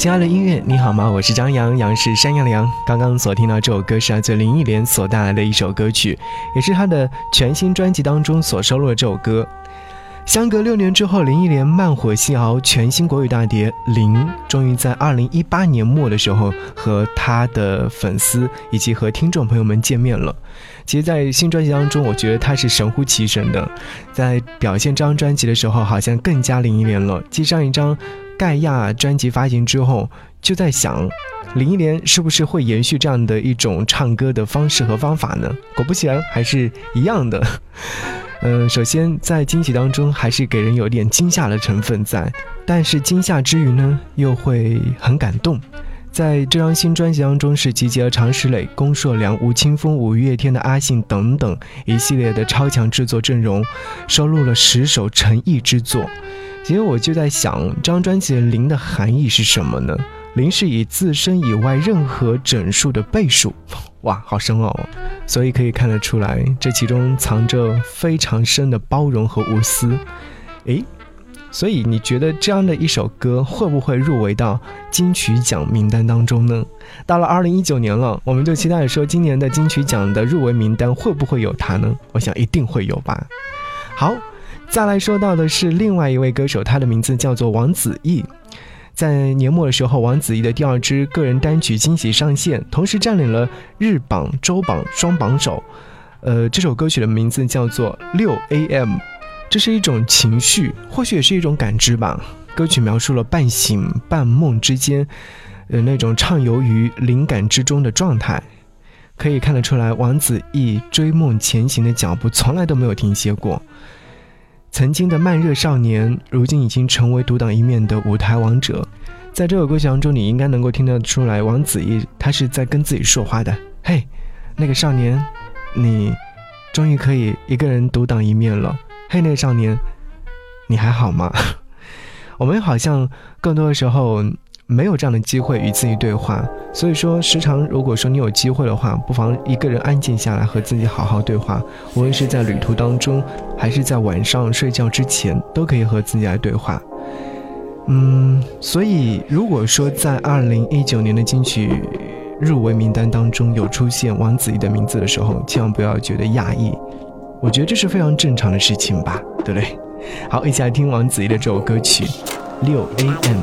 亲爱的音乐，你好吗？我是张扬，杨是山羊的羊。刚刚所听到这首歌是来自林忆莲所带来的一首歌曲，也是她的全新专辑当中所收录的这首歌。相隔六年之后，林忆莲慢火细熬全新国语大碟《零》终于在二零一八年末的时候和她的粉丝以及和听众朋友们见面了。其实，在新专辑当中，我觉得她是神乎其神的，在表现这张专辑的时候，好像更加林忆莲了。继上一张《盖亚》专辑发行之后，就在想，林忆莲是不是会延续这样的一种唱歌的方式和方法呢？果不其然，还是一样的。嗯，首先在惊喜当中还是给人有点惊吓的成分在，但是惊吓之余呢，又会很感动。在这张新专辑当中，是集结了常石磊、龚硕良、吴青峰、五月天的阿信等等一系列的超强制作阵容，收录了十首诚意之作。其实我就在想，这张专辑的零的含义是什么呢？零是以自身以外任何整数的倍数。哇，好深奥，所以可以看得出来，这其中藏着非常深的包容和无私。诶，所以你觉得这样的一首歌会不会入围到金曲奖名单当中呢？到了二零一九年了，我们就期待说今年的金曲奖的入围名单会不会有它呢？我想一定会有吧。好，再来说到的是另外一位歌手，他的名字叫做王子异。在年末的时候，王子异的第二支个人单曲惊喜上线，同时占领了日榜、周榜双榜首。呃，这首歌曲的名字叫做《六 A.M》，这是一种情绪，或许也是一种感知吧。歌曲描述了半醒半梦之间，呃，那种畅游于灵感之中的状态。可以看得出来，王子异追梦前行的脚步从来都没有停歇过。曾经的慢热少年，如今已经成为独当一面的舞台王者。在这首歌曲当中，你应该能够听得出来，王子异他是在跟自己说话的。嘿，那个少年，你终于可以一个人独当一面了。嘿，那个少年，你还好吗？我们好像更多的时候。没有这样的机会与自己对话，所以说时常如果说你有机会的话，不妨一个人安静下来和自己好好对话。无论是在旅途当中，还是在晚上睡觉之前，都可以和自己来对话。嗯，所以如果说在二零一九年的金曲入围名单当中有出现王子异的名字的时候，千万不要觉得讶异，我觉得这是非常正常的事情吧，对不对？好，一起来听王子异的这首歌曲《六 A.M》。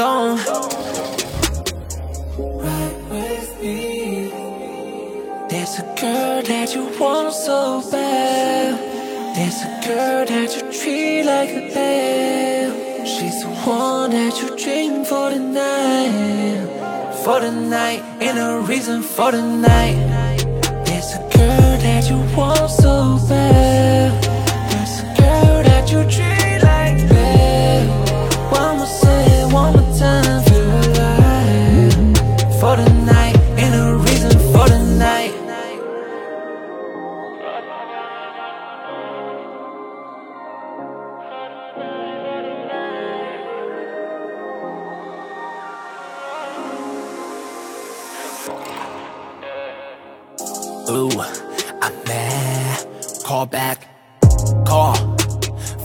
Alone. There's a girl that you want so bad. There's a girl that you treat like a babe. She's the one that you dream for the night. For the night, ain't a reason for the night. There's a girl that you want so bad. Ooh, I'm mad. Call back, call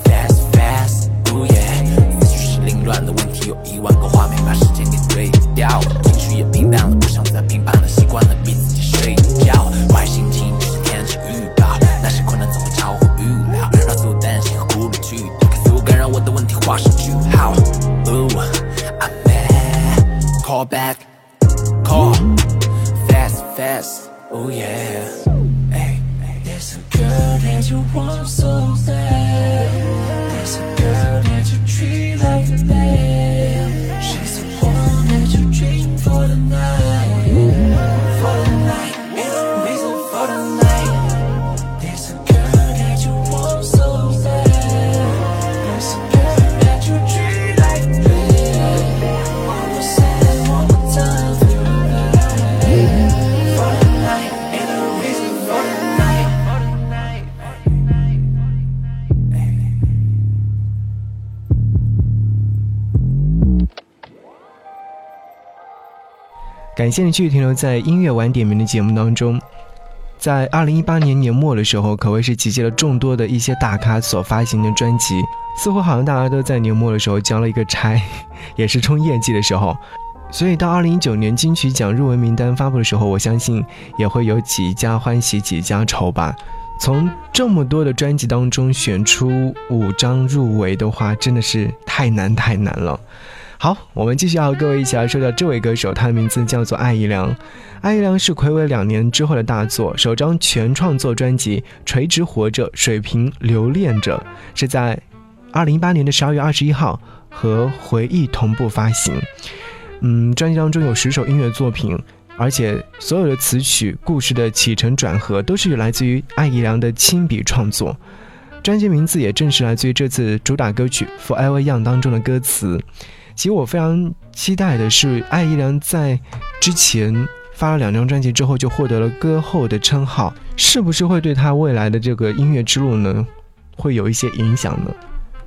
fast, fast. Ooh yeah, 思绪是凌乱的问题有一万个画面，把时间给对调。情绪也平淡了，不想再评判了，习惯了逼自己睡觉。坏心情只是天气预报，那些困难总会超乎预料，让所有担心和顾虑去掉，给所有干扰我的问题画上句号。Ooh, I'm bad. Call back, call. Oh yeah. Hey. There's a girl that you want so 感谢你继续停留在音乐晚点名的节目当中。在二零一八年年末的时候，可谓是集结了众多的一些大咖所发行的专辑，似乎好像大家都在年末的时候交了一个差，也是冲业绩的时候。所以到二零一九年金曲奖入围名单发布的时候，我相信也会有几家欢喜几家愁吧。从这么多的专辑当中选出五张入围的话，真的是太难太难了。好，我们继续要和各位一起来说到这位歌手，他的名字叫做艾怡良。艾怡良是暌违两年之后的大作，首张全创作专辑《垂直活着，水平留恋着》是在二零一八年的十二月二十一号和回忆同步发行。嗯，专辑当中有十首音乐作品，而且所有的词曲、故事的起承转合都是来自于艾怡良的亲笔创作。专辑名字也正是来自于这次主打歌曲《Forever Young》当中的歌词。其实我非常期待的是，艾怡良在之前发了两张专辑之后就获得了歌后的称号，是不是会对他未来的这个音乐之路呢，会有一些影响呢？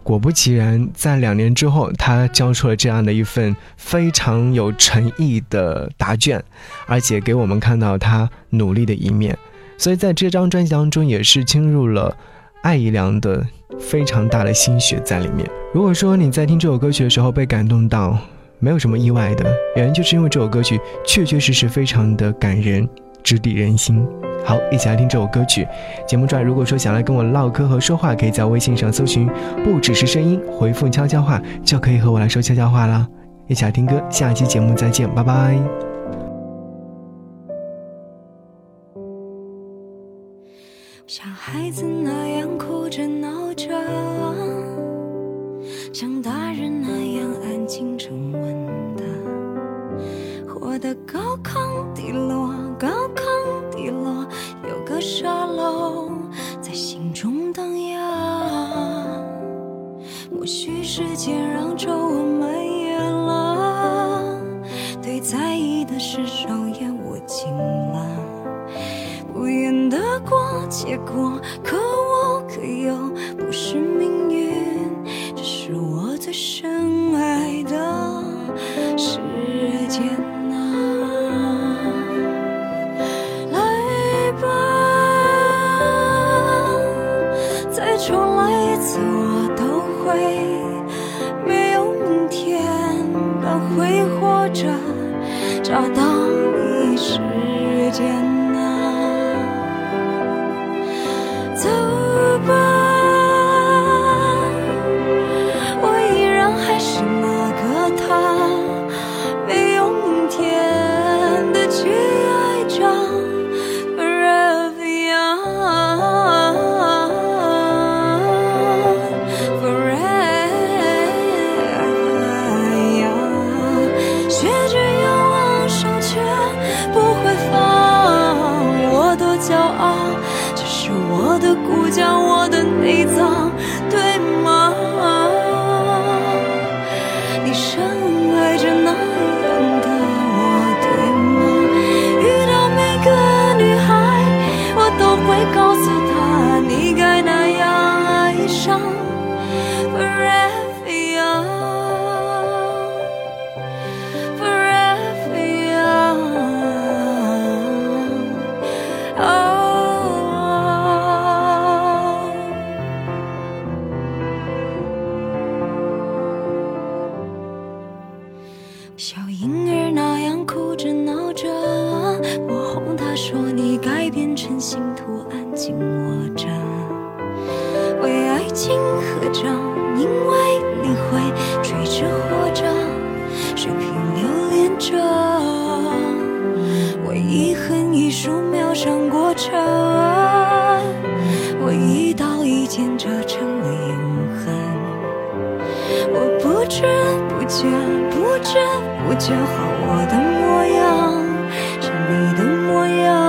果不其然，在两年之后，他交出了这样的一份非常有诚意的答卷，而且给我们看到他努力的一面。所以在这张专辑当中，也是倾入了艾怡良的非常大的心血在里面。如果说你在听这首歌曲的时候被感动到，没有什么意外的，原因就是因为这首歌曲确确实实非常的感人，直抵人心。好，一起来听这首歌曲。节目中，如果说想来跟我唠嗑和说话，可以在微信上搜寻“不只是声音”，回复悄悄话就可以和我来说悄悄话啦。一起来听歌，下期节目再见，拜拜。像孩子那样哭着闹着，像大人那样安静沉稳的，活得高亢低落，高亢低落，有个沙漏在心中荡漾。或许时间让皱纹结果可小婴儿那样哭着闹着我哄她说你该变成信徒安静卧着。为爱情合掌因为就好我的模样是你的模样。